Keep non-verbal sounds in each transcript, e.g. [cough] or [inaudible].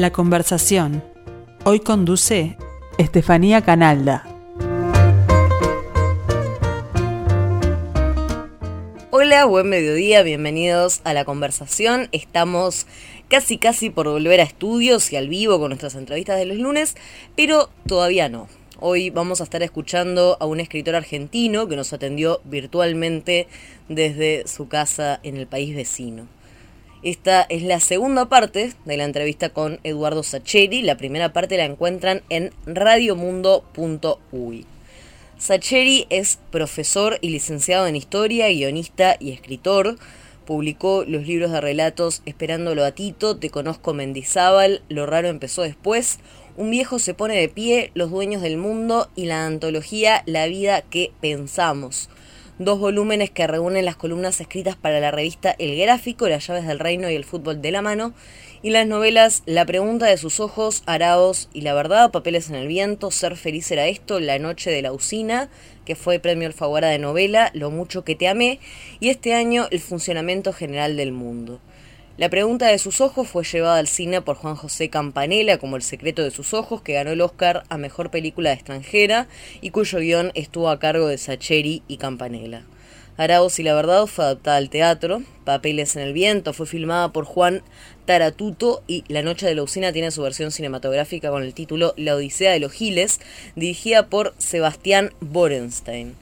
La conversación. Hoy conduce Estefanía Canalda. Hola, buen mediodía, bienvenidos a la conversación. Estamos casi casi por volver a estudios y al vivo con nuestras entrevistas de los lunes, pero todavía no. Hoy vamos a estar escuchando a un escritor argentino que nos atendió virtualmente desde su casa en el país vecino. Esta es la segunda parte de la entrevista con Eduardo Sacheri. La primera parte la encuentran en radiomundo.uy. Sacheri es profesor y licenciado en historia, guionista y escritor. Publicó los libros de relatos Esperándolo a Tito, Te conozco Mendizábal, Lo raro empezó después, Un viejo se pone de pie, Los dueños del mundo y la antología La vida que pensamos dos volúmenes que reúnen las columnas escritas para la revista El Gráfico, Las llaves del reino y el fútbol de la mano, y las novelas La pregunta de sus ojos, Araos y la verdad, Papeles en el viento, Ser feliz era esto, La noche de la usina, que fue premio Alfaguara de novela, Lo mucho que te amé, y este año El funcionamiento general del mundo. La pregunta de sus ojos fue llevada al cine por Juan José Campanella como El secreto de sus ojos, que ganó el Oscar a Mejor Película Extranjera y cuyo guion estuvo a cargo de Sacheri y Campanella. Araos y la verdad fue adaptada al teatro, Papeles en el viento fue filmada por Juan Taratuto y La noche de la usina tiene su versión cinematográfica con el título La odisea de los giles, dirigida por Sebastián Borenstein.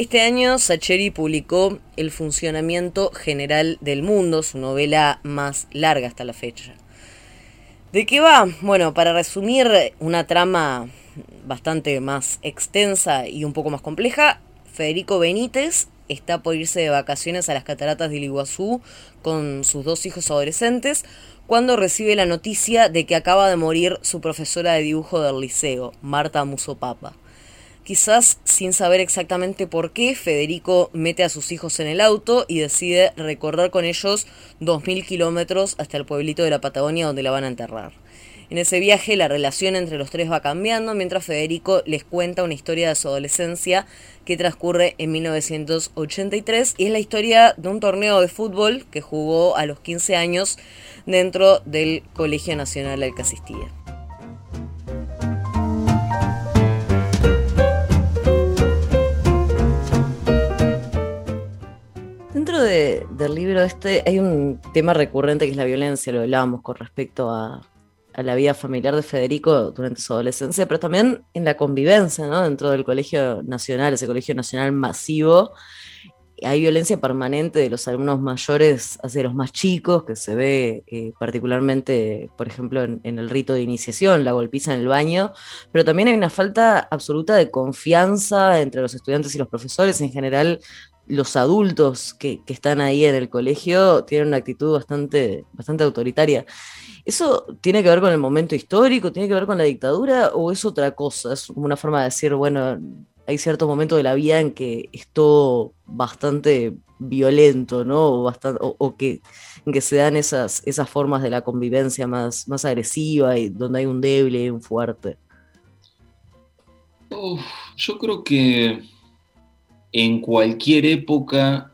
Este año Sacheri publicó El funcionamiento general del mundo, su novela más larga hasta la fecha. ¿De qué va? Bueno, para resumir una trama bastante más extensa y un poco más compleja, Federico Benítez está por irse de vacaciones a las cataratas del Iguazú con sus dos hijos adolescentes cuando recibe la noticia de que acaba de morir su profesora de dibujo del liceo, Marta Musopapa. Quizás sin saber exactamente por qué, Federico mete a sus hijos en el auto y decide recorrer con ellos 2.000 kilómetros hasta el pueblito de la Patagonia donde la van a enterrar. En ese viaje la relación entre los tres va cambiando mientras Federico les cuenta una historia de su adolescencia que transcurre en 1983 y es la historia de un torneo de fútbol que jugó a los 15 años dentro del Colegio Nacional al que asistía. Del libro este hay un tema recurrente que es la violencia, lo hablábamos con respecto a, la vida familiar de Federico durante su adolescencia, pero también en la convivencia, ¿no? Dentro del Colegio Nacional, ese Colegio Nacional masivo, hay violencia permanente de los alumnos mayores hacia los más chicos, que se ve eh, particularmente, por ejemplo, en, en, el rito de iniciación, la golpiza en el baño, pero también hay una falta absoluta de confianza entre los estudiantes y los profesores. En general, los adultos que, están ahí en el colegio tienen una actitud bastante, bastante autoritaria. ¿Eso tiene que ver con el momento histórico? ¿Tiene que ver con la dictadura? ¿O es otra cosa? Es una forma de decir, bueno, hay ciertos momentos de la vida en que es todo bastante violento, ¿no? O, bastante, o, que, en que se dan esas, esas formas de la convivencia más, más agresiva y donde hay un débil y un fuerte. yo creo que en cualquier época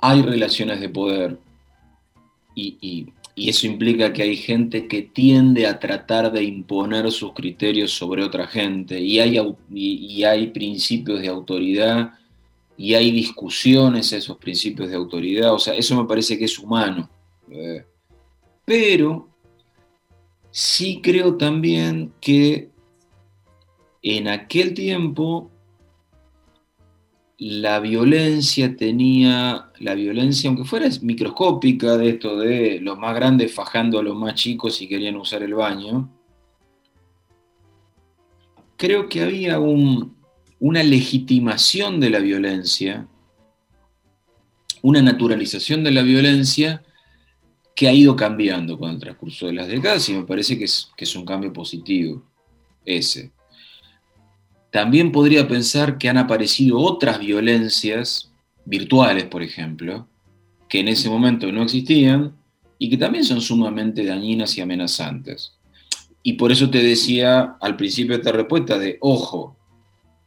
hay relaciones de poder. Y, eso implica que hay gente que tiende a tratar de imponer sus criterios sobre otra gente. Y hay, y, hay principios de autoridad y hay discusiones a esos principios de autoridad, o sea, eso me parece que es humano. Eh, pero sí creo también que en aquel tiempo la violencia tenía, la violencia, aunque fuera microscópica, de esto de los más grandes fajando a los más chicos si querían usar el baño, creo que había una legitimación de la violencia, una naturalización de la violencia que ha ido cambiando con el transcurso de las décadas y me parece que es, que es un cambio positivo ese. También podría pensar que han aparecido otras violencias virtuales, por ejemplo, que en ese momento no existían y que también son sumamente dañinas y amenazantes. Y por eso te decía al principio de esta respuesta de, ojo,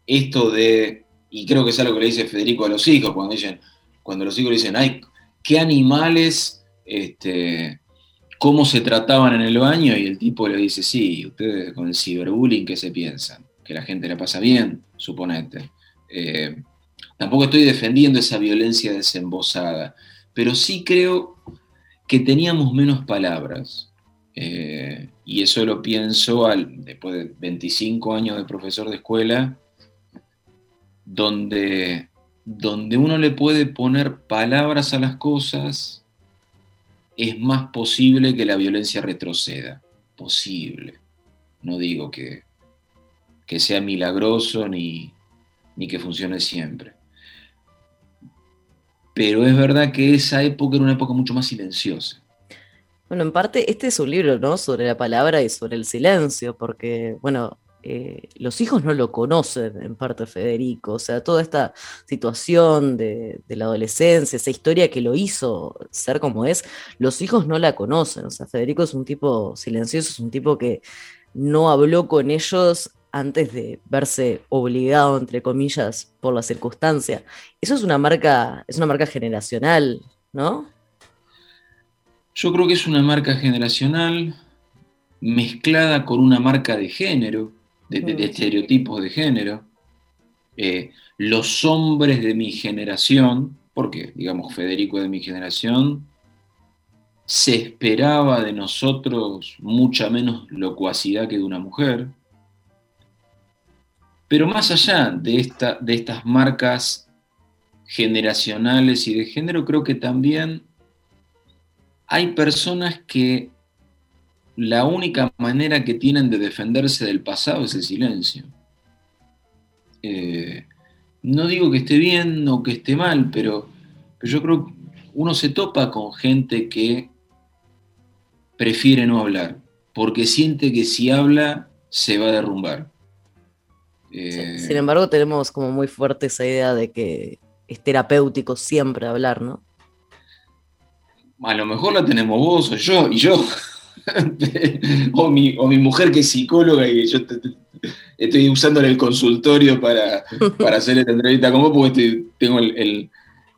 esto de, y creo que es algo que le dice Federico a los hijos, cuando, dicen, cuando los hijos le dicen, ay, qué animales este, cómo se trataban en el baño y el tipo le dice, sí, ustedes con el ciberbullying, ¿qué se piensan? Que la gente la pasa bien, suponete. Eh, tampoco estoy defendiendo esa violencia desembosada, pero sí creo que teníamos menos palabras. Eh, y eso lo pienso al, después de 25 años de profesor de escuela, donde, donde uno le puede poner palabras a las cosas es más posible que la violencia retroceda. Posible. No digo que, que sea milagroso ni, ni que funcione siempre. Pero es verdad que esa época era una época mucho más silenciosa. Bueno, en parte este es un libro, ¿no? Sobre la palabra y sobre el silencio, porque, bueno, eh, los hijos no lo conocen en parte Federico, o sea, toda esta situación de, la adolescencia, esa historia que lo hizo ser como es, los hijos no la conocen, o sea, Federico es un tipo silencioso, es un tipo que no habló con ellos antes de verse obligado, entre comillas, por la circunstancia. Eso es una marca, es una marca generacional, ¿no? Yo creo que es una marca generacional mezclada con una marca de género de, estereotipos de género. Eh, los hombres de mi generación, porque digamos Federico de mi generación, se esperaba de nosotros mucha menos locuacidad que de una mujer. Pero más allá de, esta, de estas marcas generacionales y de género, creo que también hay personas que la única manera que tienen de defenderse del pasado es el silencio. Eh, no digo que esté bien o que esté mal, pero, yo creo que uno se topa con gente que prefiere no hablar, porque siente que si habla se va a derrumbar. Eh, sin embargo, tenemos como muy fuerte esa idea de que es terapéutico siempre hablar, ¿no? A lo mejor la tenemos vos o yo, y yo. [laughs] o, mi, o mi mujer que es psicóloga y yo estoy usando el consultorio para, [laughs] hacer esta entrevista como porque tengo el,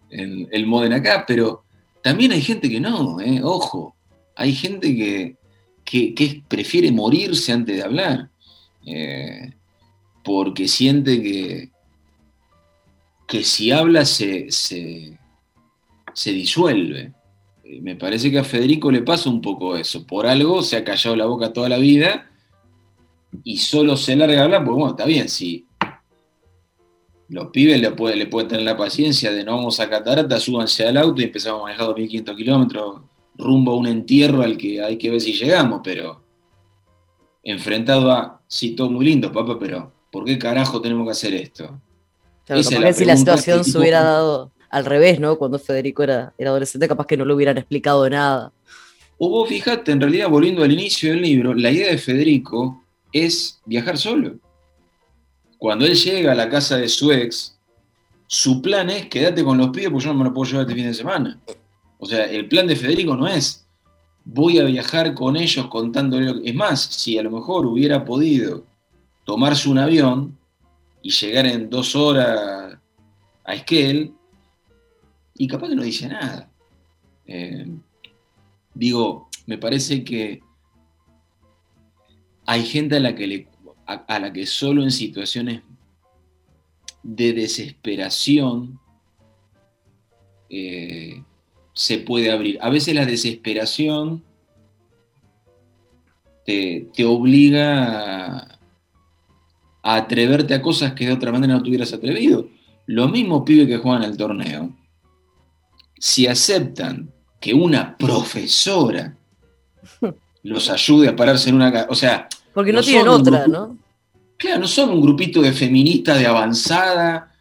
el, modem acá, pero también hay gente que no, eh, ojo, hay gente que, que, prefiere morirse antes de hablar, eh, porque siente que, que si habla se, se, se disuelve. Eh, me parece que a Federico le pasa un poco eso. Por algo se ha callado la boca toda la vida y solo se larga a hablar, pues bueno, está bien, si los pibes le, puede, le pueden tener la paciencia de no vamos a catarata, súbanse al auto y empezamos a manejar 2.500 kilómetros rumbo a un entierro al que hay que ver si llegamos, pero enfrentado a, sí, todo muy lindo, papá, pero ¿por qué carajo tenemos que hacer esto? Claro, si la situación se hubiera dado al revés, ¿no? Cuando Federico era, era adolescente, capaz que no le hubieran explicado nada. O vos fijate, en realidad, volviendo al inicio del libro, la idea de Federico es viajar solo. Cuando él llega a la casa de su ex, su plan es quédate con los pibes porque yo no me lo puedo llevar este fin de semana. O sea, el plan de Federico no es voy a viajar con ellos contándole lo que... Es más, si a lo mejor hubiera podido tomarse un avión y llegar en dos horas a Esquel, y capaz que no dice nada. Eh, digo, me parece que hay gente a la que, a, la que solo en situaciones de desesperación eh, se puede abrir. A veces la desesperación te, obliga a, a, atreverte a cosas que de otra manera no te hubieras atrevido. Lo mismo pibe que juegan el torneo si aceptan que una profesora [laughs] los ayude a pararse en una... O sea... Porque no, tienen otra, ¿no? Claro, no son un grupito de feministas de avanzada.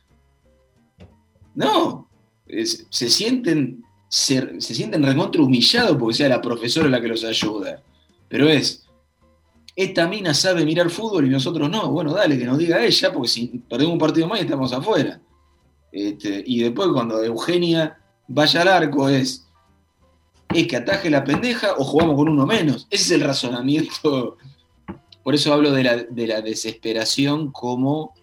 No, se sienten se, sienten recontra humillados porque sea la profesora la que los ayuda. Pero es, esta mina sabe mirar fútbol y nosotros no. Bueno, dale, que nos diga ella, porque si perdemos un partido más estamos afuera. Este, y después cuando Eugenia vaya al arco es, es que ataje la pendeja o jugamos con uno menos. Ese es el razonamiento. Por eso hablo de la, de la desesperación como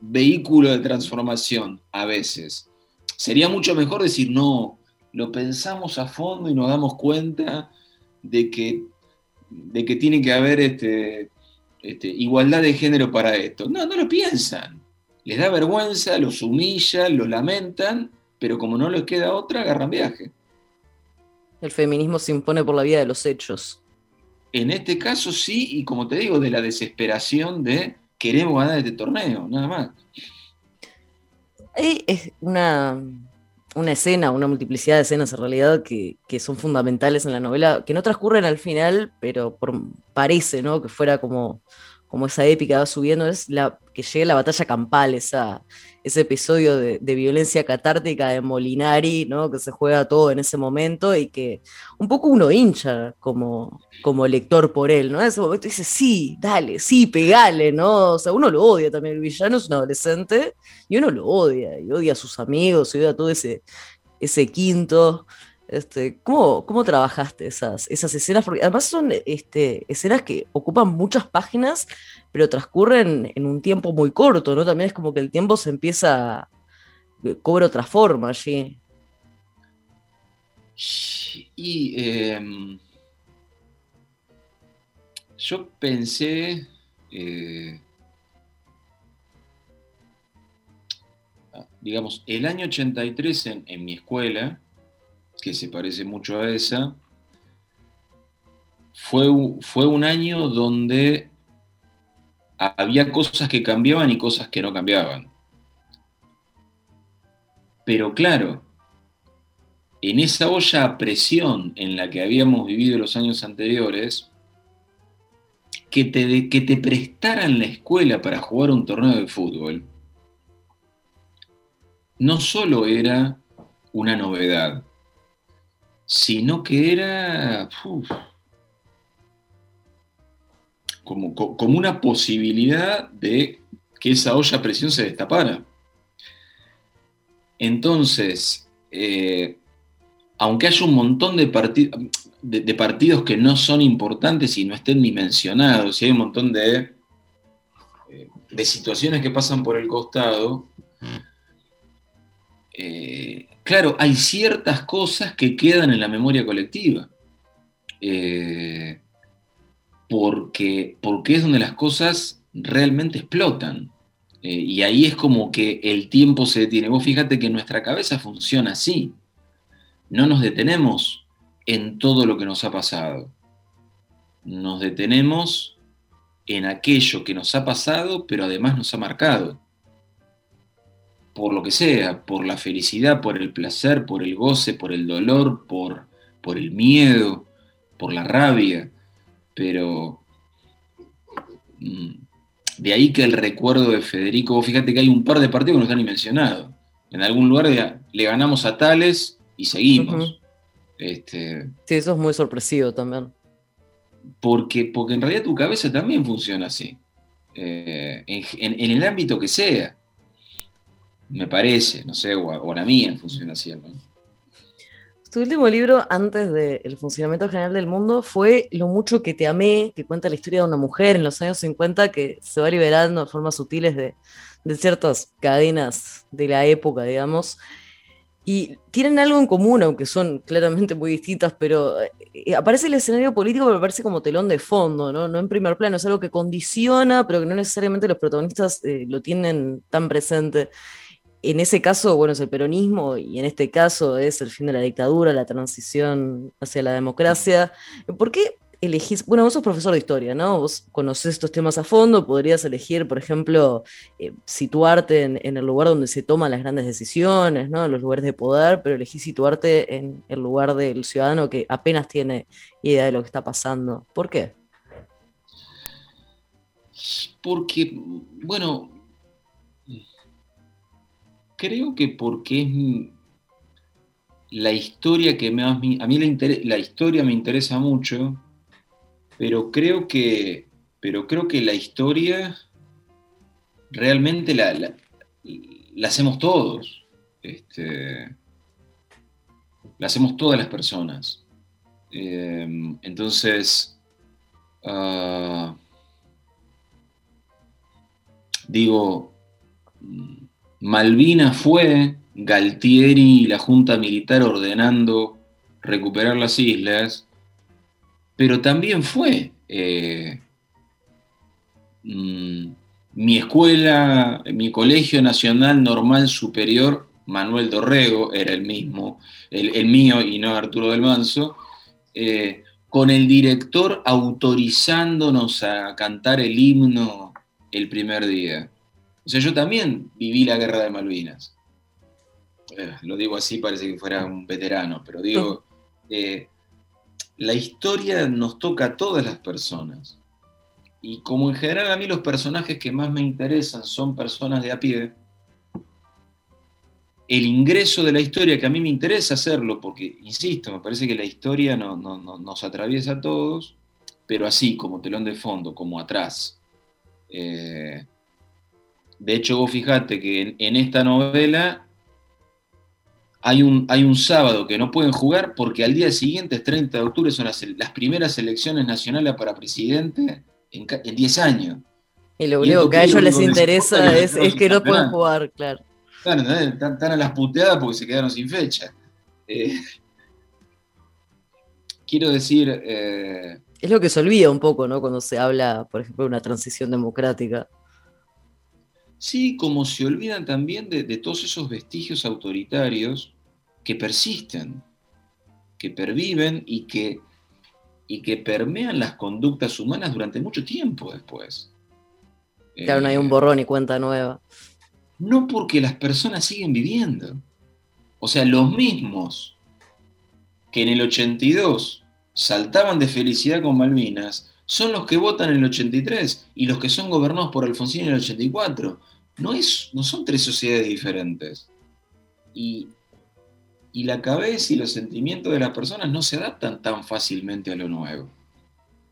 vehículo de transformación a veces. Sería mucho mejor decir, no, lo pensamos a fondo y nos damos cuenta de que, de que tiene que haber este, este, igualdad de género para esto. No, no lo piensan. Les da vergüenza, los humillan, los lamentan, pero como no les queda otra, agarran viaje. El feminismo se impone por la vía de los hechos. En este caso sí, y como te digo, de la desesperación de queremos ganar este torneo, nada más. Es una, una escena, una multiplicidad de escenas en realidad que, son fundamentales en la novela, que no transcurren al final, pero parece ¿no? que fuera como, como esa épica va subiendo, es la que llega la batalla campal, esa, ese episodio de, violencia catártica de Molinari, ¿no? que se juega todo en ese momento y que un poco uno hincha como, como lector por él, ¿no? En ese momento dice, sí, dale, sí, pegale, ¿no? O sea, uno lo odia también, el villano es un adolescente y uno lo odia, y odia a sus amigos, y odia a todo ese, ese quinto. Este, ¿cómo, ¿Cómo trabajaste esas, esas escenas? Porque además son este, escenas que ocupan muchas páginas, pero transcurren en un tiempo muy corto, ¿no? También es como que el tiempo se empieza, eh, cobra otra forma allí. Y em, yo pensé, eh, digamos, el año 83 en, en mi escuela, que se parece mucho a esa, fue, fue un año donde había cosas que cambiaban y cosas que no cambiaban. Pero claro, en esa olla a presión en la que habíamos vivido los años anteriores, que te, que te prestaran la escuela para jugar un torneo de fútbol, no solo era una novedad, sino que era como, como, una posibilidad de que esa olla a presión se destapara. Entonces, eh, aunque haya un montón de, de, partidos que no son importantes y no estén ni mencionados, y hay un montón de, eh, de situaciones que pasan por el costado, eh, claro, hay ciertas cosas que quedan en la memoria colectiva. Eh, porque, porque es donde las cosas realmente explotan. Eh, y ahí es como que el tiempo se detiene. Vos fíjate que nuestra cabeza funciona así. No nos detenemos en todo lo que nos ha pasado. Nos detenemos en aquello que nos ha pasado, pero además nos ha marcado por lo que sea, por la felicidad, por el placer, por el goce, por el dolor, por, por el miedo, por la rabia, pero mm, de ahí que el recuerdo de Federico, fíjate que hay un par de partidos que no están ni mencionados. En algún lugar le ganamos a tales y seguimos. este, sí, eso es muy sorpresivo también. Porque, porque en realidad tu cabeza también funciona así. Eh, en el ámbito que sea me parece, no sé, o, la mía funciona así. Tu último libro, antes del funcionamiento general del mundo, fue Lo mucho que te amé, que cuenta la historia de una mujer en los años 50 que se va liberando de formas sutiles de, de ciertas cadenas de la época, digamos. Y tienen algo en común, aunque son claramente muy distintas, pero eh, aparece el escenario político, pero aparece como telón de fondo, ¿no? No en primer plano, es algo que condiciona, pero que no necesariamente los protagonistas eh, lo tienen tan presente en ese caso, bueno, es el peronismo y en este caso es el fin de la dictadura, la transición hacia la democracia. ¿Por qué elegís, bueno, vos sos profesor de historia, ¿no? Vos conocés estos temas a fondo, podrías elegir, por ejemplo, eh, situarte en, el lugar donde se toman las grandes decisiones, ¿no? Los lugares de poder, pero elegís situarte en el lugar del ciudadano que apenas tiene idea de lo que está pasando. ¿Por qué? Porque, bueno, creo que porque es la historia que me, a mí la, historia me interesa mucho, pero creo que, pero creo que la historia realmente la, la, hacemos todos. Este, la hacemos todas las personas. Em, entonces, ah, digo, Malvina fue Galtieri y la Junta Militar ordenando recuperar las islas, pero también fue eh, mm, mi escuela, mi colegio nacional normal superior, Manuel Dorrego, era el mismo, el, mío y no Arturo del Manso, eh, con el director autorizándonos a cantar el himno el primer día. O sea, yo también viví la guerra de Malvinas. Eh, lo digo así, parece que fuera un veterano, pero digo, eh, la historia nos toca a todas las personas. Y como en general a mí los personajes que más me interesan son personas de a pie, el ingreso de la historia, que a mí me interesa hacerlo, porque, insisto, me parece que la historia nos atraviesa a todos, pero así, como telón de fondo, como atrás. Eh, de hecho, vos fijate que en, esta novela hay un, hay un, sábado que no pueden jugar porque al día siguiente, es 30 de octubre, son las, primeras elecciones nacionales para presidente en 10 años. Y lo único que a ellos les interesa es, es que no pueden jugar, claro. Claro, están, a las puteadas porque se quedaron sin fecha. Eh, quiero decir... Eh, es lo que se olvida un poco, ¿no? Cuando se habla, por ejemplo, de una transición democrática. Sí, como se olvidan también de, todos esos vestigios autoritarios que persisten, que perviven y que, y que permean las conductas humanas durante mucho tiempo después. Claro, no hay un eh, borrón y cuenta nueva no porque las personas siguen viviendo. O sea, los mismos que en el 82 saltaban de felicidad con Malvinas, son los que votan en el 83 y los que son gobernados por Alfonsín en el 84. No, es, no son tres sociedades diferentes. Y, la cabeza y los sentimientos de las personas no se adaptan tan fácilmente a lo nuevo.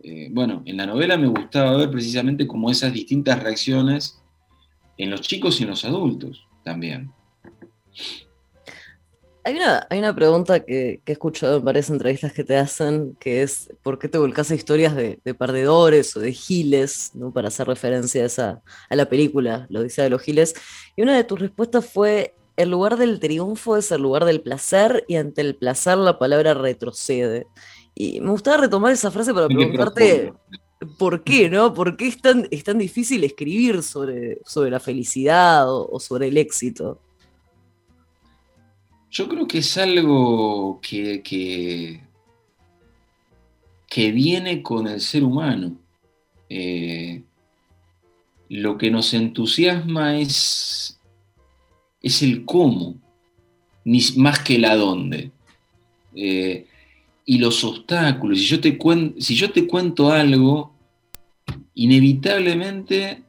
Eh, bueno, en la novela me gustaba ver precisamente como esas distintas reacciones en los chicos y en los adultos también. Hay una, hay una pregunta que, he escuchado en varias entrevistas que te hacen, que es ¿por qué te volcás a historias de, perdedores o de giles? ¿no? Para hacer referencia a, esa, a la película, lo dice de los giles. Y una de tus respuestas fue, el lugar del triunfo es el lugar del placer y ante el placer la palabra retrocede. Y me gustaba retomar esa frase para preguntarte por qué, ¿no? ¿Por qué es tan, es tan difícil escribir sobre, sobre la felicidad o, sobre el éxito? Yo creo que es algo que, que, viene con el ser humano. Eh, lo que nos entusiasma es, es el cómo, más que el adónde. Eh, y los obstáculos. Si yo te, si yo te cuento algo, inevitablemente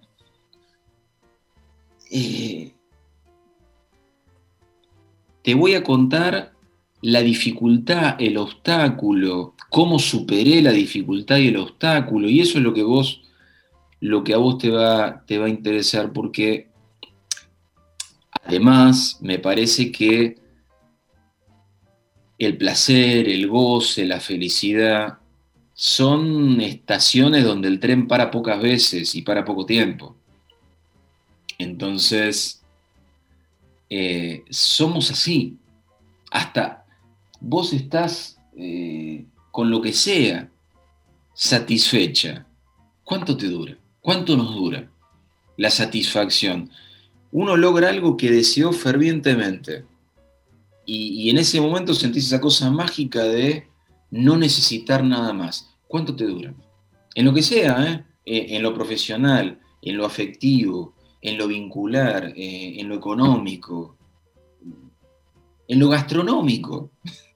eh, te voy a contar la dificultad, el obstáculo, cómo superé la dificultad y el obstáculo, y eso es lo que vos, lo que a vos te va, te va a interesar, porque además me parece que el placer, el goce, la felicidad, son estaciones donde el tren para pocas veces y para poco tiempo. Entonces, eh, somos así. Hasta vos estás eh, con lo que sea satisfecha. ¿Cuánto te dura? ¿Cuánto nos dura la satisfacción? Uno logra algo que deseó fervientemente y, en ese momento sentís esa cosa mágica de no necesitar nada más. ¿Cuánto te dura? En lo que sea, ¿eh? Eh, en lo profesional, en lo afectivo, en lo vincular, eh, en lo económico, en lo gastronómico. [laughs]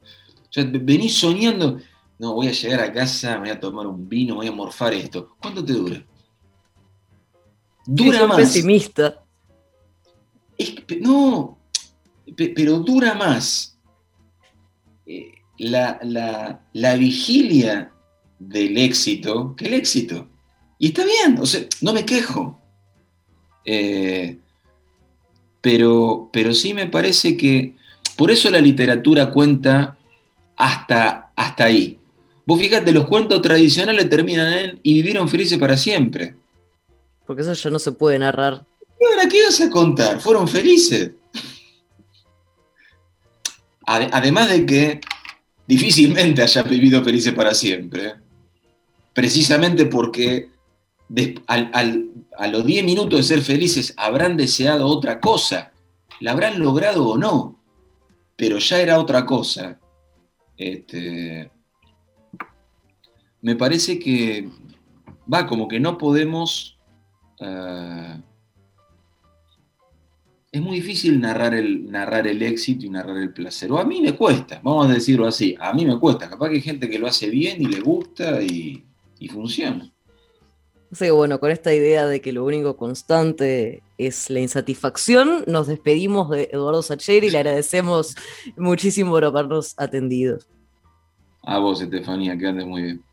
O sea, venís soñando, no, voy a llegar a casa, me voy a tomar un vino, voy a morfar esto. ¿Cuánto te dura? Dura más. pesimista. no, pero dura más eh, la, vigilia del éxito que el éxito. Y está bien, o sea, no me quejo. Eh, pero, pero sí me parece que por eso la literatura cuenta hasta, hasta ahí. Vos fíjate, los cuentos tradicionales terminan en y vivieron felices para siempre. Porque eso ya no se puede narrar. ¿Y ahora qué vas a contar? ¿Fueron felices? además de que difícilmente haya vivido felices para siempre. precisamente porque a los 10 minutos de ser felices habrán deseado otra cosa, la habrán logrado o no, pero ya era otra cosa. Este, me parece que va como que no podemos... Ah, es muy difícil narrar el, narrar el éxito y narrar el placer. O a mí me cuesta, vamos a decirlo así, a mí me cuesta. Capaz que hay gente que lo hace bien y le gusta y funciona. Así bueno, con esta idea de que lo único constante es la insatisfacción, nos despedimos de Eduardo Sacheri y le agradecemos muchísimo por habernos atendido. A vos, Estefanía, que andes muy bien.